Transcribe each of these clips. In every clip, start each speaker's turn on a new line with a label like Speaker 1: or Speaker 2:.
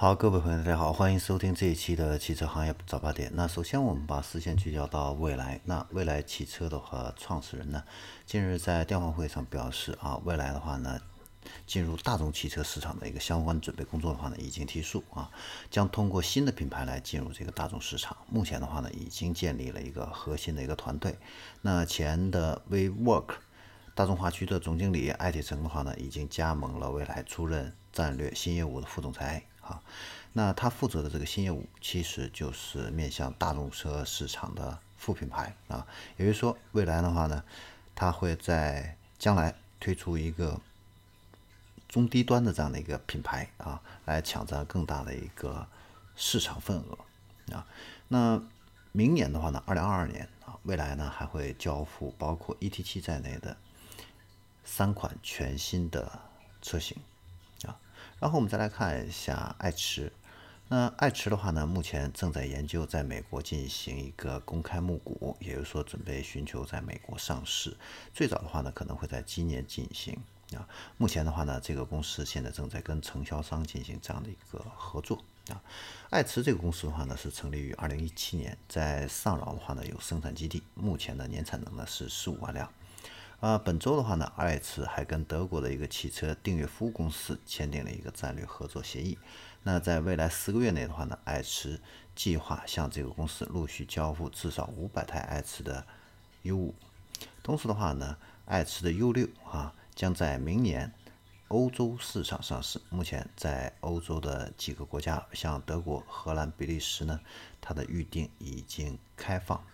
Speaker 1: 好，各位朋友，大家好，欢迎收听这一期的汽车行业早八点。那首先我们把视线聚焦到未来。那未来汽车的话，创始人呢，近日在电话会上表示啊，未来的话呢，进入大众汽车市场的一个相关准备工作的话呢，已经提速啊，将通过新的品牌来进入这个大众市场。目前的话呢，已经建立了一个核心的一个团队。那前的 WeWork 大众化区的总经理艾铁成的话呢，已经加盟了未来，出任战略新业务的副总裁。啊，那他负责的这个新业务其实就是面向大众车市场的副品牌啊，也就是说，未来的话呢，他会在将来推出一个中低端的这样的一个品牌啊，来抢占更大的一个市场份额啊。那明年的话呢，二零二二年啊，未来呢还会交付包括 ET 七在内的三款全新的车型。然后我们再来看一下爱驰，那爱驰的话呢，目前正在研究在美国进行一个公开募股，也就是说准备寻求在美国上市。最早的话呢，可能会在今年进行啊。目前的话呢，这个公司现在正在跟承销商进行这样的一个合作啊。爱驰这个公司的话呢，是成立于二零一七年，在上饶的话呢有生产基地，目前的年产能呢是十五万辆。啊，本周的话呢，爱驰还跟德国的一个汽车订阅服务公司签订了一个战略合作协议。那在未来十个月内的话呢，爱驰计划向这个公司陆续交付至少五百台爱驰的 U5。同时的话呢，爱驰的 U6 啊将在明年欧洲市场上市。目前在欧洲的几个国家，像德国、荷兰、比利时呢，它的预定已经开放。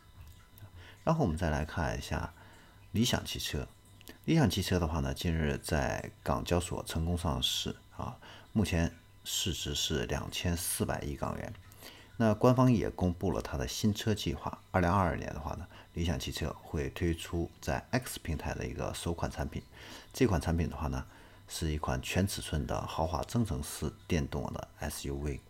Speaker 1: 然后我们再来看一下。理想汽车，理想汽车的话呢，近日在港交所成功上市啊，目前市值是两千四百亿港元。那官方也公布了它的新车计划，二零二二年的话呢，理想汽车会推出在 X 平台的一个首款产品。这款产品的话呢，是一款全尺寸的豪华增程式电动的 SUV，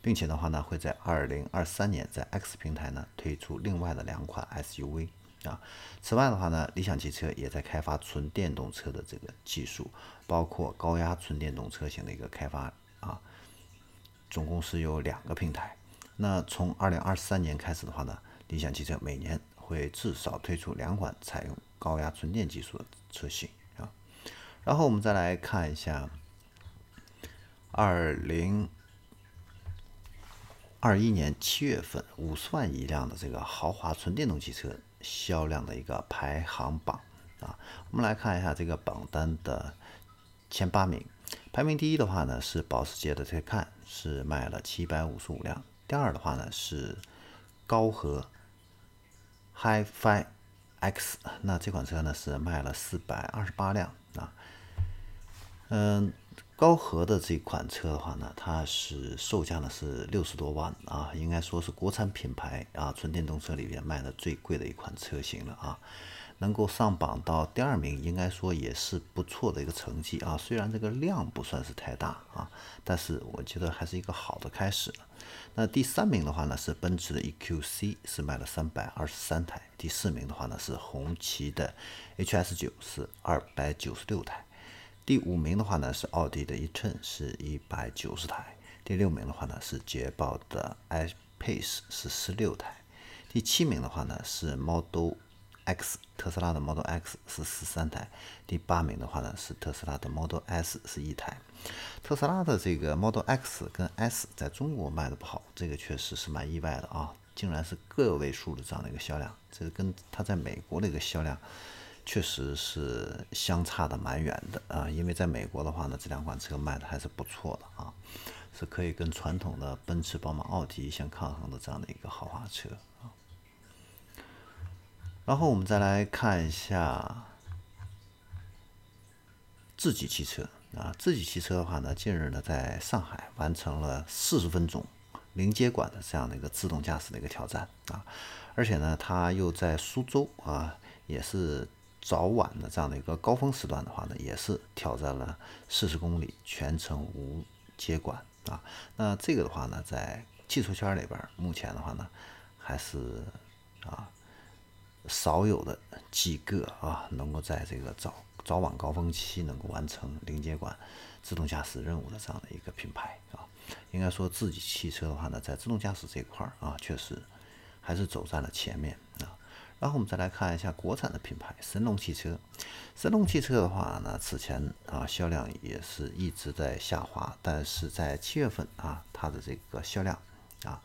Speaker 1: 并且的话呢，会在二零二三年在 X 平台呢推出另外的两款 SUV。啊，此外的话呢，理想汽车也在开发纯电动车的这个技术，包括高压纯电动车型的一个开发啊，总共是有两个平台。那从二零二三年开始的话呢，理想汽车每年会至少推出两款采用高压纯电技术的车型啊。然后我们再来看一下二零二一年七月份五十万一辆的这个豪华纯电动汽车。销量的一个排行榜啊，我们来看一下这个榜单的前八名。排名第一的话呢是保时捷的 Taycan，是卖了七百五十五辆。第二的话呢是高和 HiFi X，那这款车呢是卖了四百二十八辆啊。嗯。高和的这款车的话呢，它是售价呢是六十多万啊，应该说是国产品牌啊纯电动车里边卖的最贵的一款车型了啊。能够上榜到第二名，应该说也是不错的一个成绩啊。虽然这个量不算是太大啊，但是我觉得还是一个好的开始。那第三名的话呢是奔驰的 EQC，是卖了三百二十三台。第四名的话呢是红旗的 HS9，是二百九十六台。第五名的话呢是奥迪的 e-tron，是一百九十台。第六名的话呢是捷豹的 i-Pace，是十六台。第七名的话呢是 Model X，特斯拉的 Model X 是十三台。第八名的话呢是特斯拉的 Model S，是一台。特斯拉的这个 Model X 跟 S 在中国卖的不好，这个确实是蛮意外的啊，竟然是个位数的这样的一个销量，这跟它在美国的一个销量。确实是相差的蛮远的啊，因为在美国的话呢，这两款车卖的还是不错的啊，是可以跟传统的奔驰、宝马、奥迪相抗衡的这样的一个豪华车啊。然后我们再来看一下智己汽车啊，智己汽车的话呢，近日呢在上海完成了四十分钟零接管的这样的一个自动驾驶的一个挑战啊，而且呢，它又在苏州啊，也是。早晚的这样的一个高峰时段的话呢，也是挑战了四十公里全程无接管啊。那这个的话呢，在汽车圈里边，目前的话呢，还是啊少有的几个啊，能够在这个早早晚高峰期能够完成零接管自动驾驶任务的这样的一个品牌啊。应该说自己汽车的话呢，在自动驾驶这块儿啊，确实还是走在了前面。然后我们再来看一下国产的品牌神龙汽车。神龙汽车的话呢，此前啊销量也是一直在下滑，但是在七月份啊，它的这个销量啊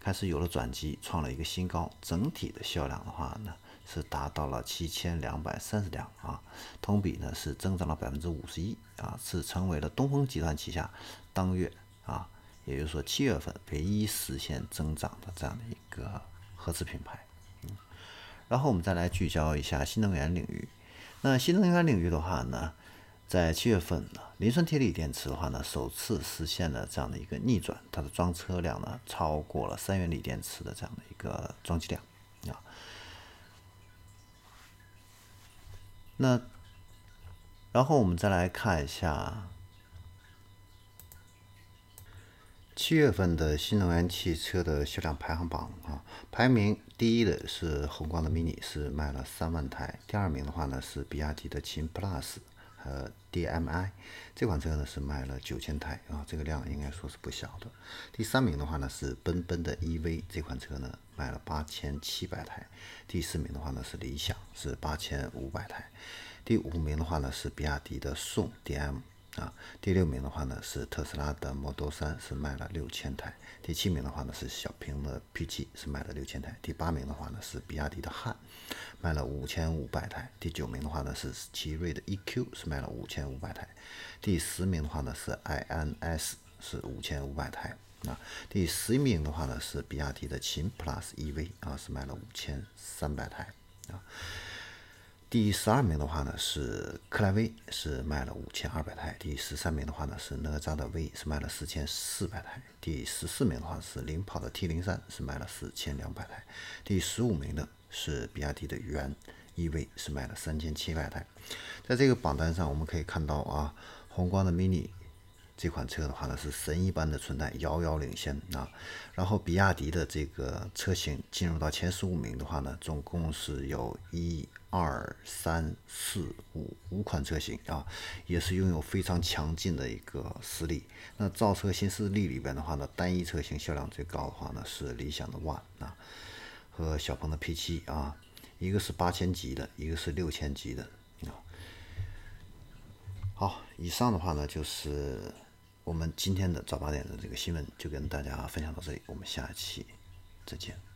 Speaker 1: 开始有了转机，创了一个新高。整体的销量的话呢，是达到了七千两百三十辆啊，同比呢是增长了百分之五十一啊，是成为了东风集团旗下当月啊，也就是说七月份唯一实现增长的这样的一个合资品牌。然后我们再来聚焦一下新能源领域。那新能源领域的话呢，在七月份呢，磷酸铁锂电池的话呢，首次实现了这样的一个逆转，它的装车量呢超过了三元锂电池的这样的一个装机量啊。那然后我们再来看一下。七月份的新能源汽车的销量排行榜啊，排名第一的是宏光的 mini，是卖了三万台。第二名的话呢是比亚迪的秦 PLUS 和 DMI，这款车呢是卖了九千台啊，这个量应该说是不小的。第三名的话呢是奔奔的 EV，这款车呢卖了八千七百台。第四名的话呢是理想，是八千五百台。第五名的话呢是比亚迪的宋 DM。啊，第六名的话呢是特斯拉的 Model 3，是卖了六千台。第七名的话呢是小鹏的 P7，是卖了六千台。第八名的话呢是比亚迪的汉，卖了五千五百台。第九名的话呢是奇瑞的 EQ，是卖了五千五百台。第十名的话呢是 iNS，是五千五百台。啊，第十一名的话呢是比亚迪的秦 PLUS EV，啊，是卖了五千三百台。啊。第十二名的话呢是克莱威，是卖了五千二百台。第十三名的话呢是哪吒的 V，是卖了四千四百台。第十四名的话是领跑的 T 零三，是卖了四千两百台。第十五名的是比亚迪的元 EV，是卖了三千七百台。在这个榜单上，我们可以看到啊，宏光的 mini。这款车的话呢是神一般的存在，遥遥领先啊。然后比亚迪的这个车型进入到前十五名的话呢，总共是有一二三四五五款车型啊，也是拥有非常强劲的一个实力。那造车新势力里边的话呢，单一车型销量最高的话呢是理想的 ONE 啊，和小鹏的 P7 啊，一个是八千级的，一个是六千级的啊。好，以上的话呢就是。我们今天的早八点的这个新闻就跟大家分享到这里，我们下期再见。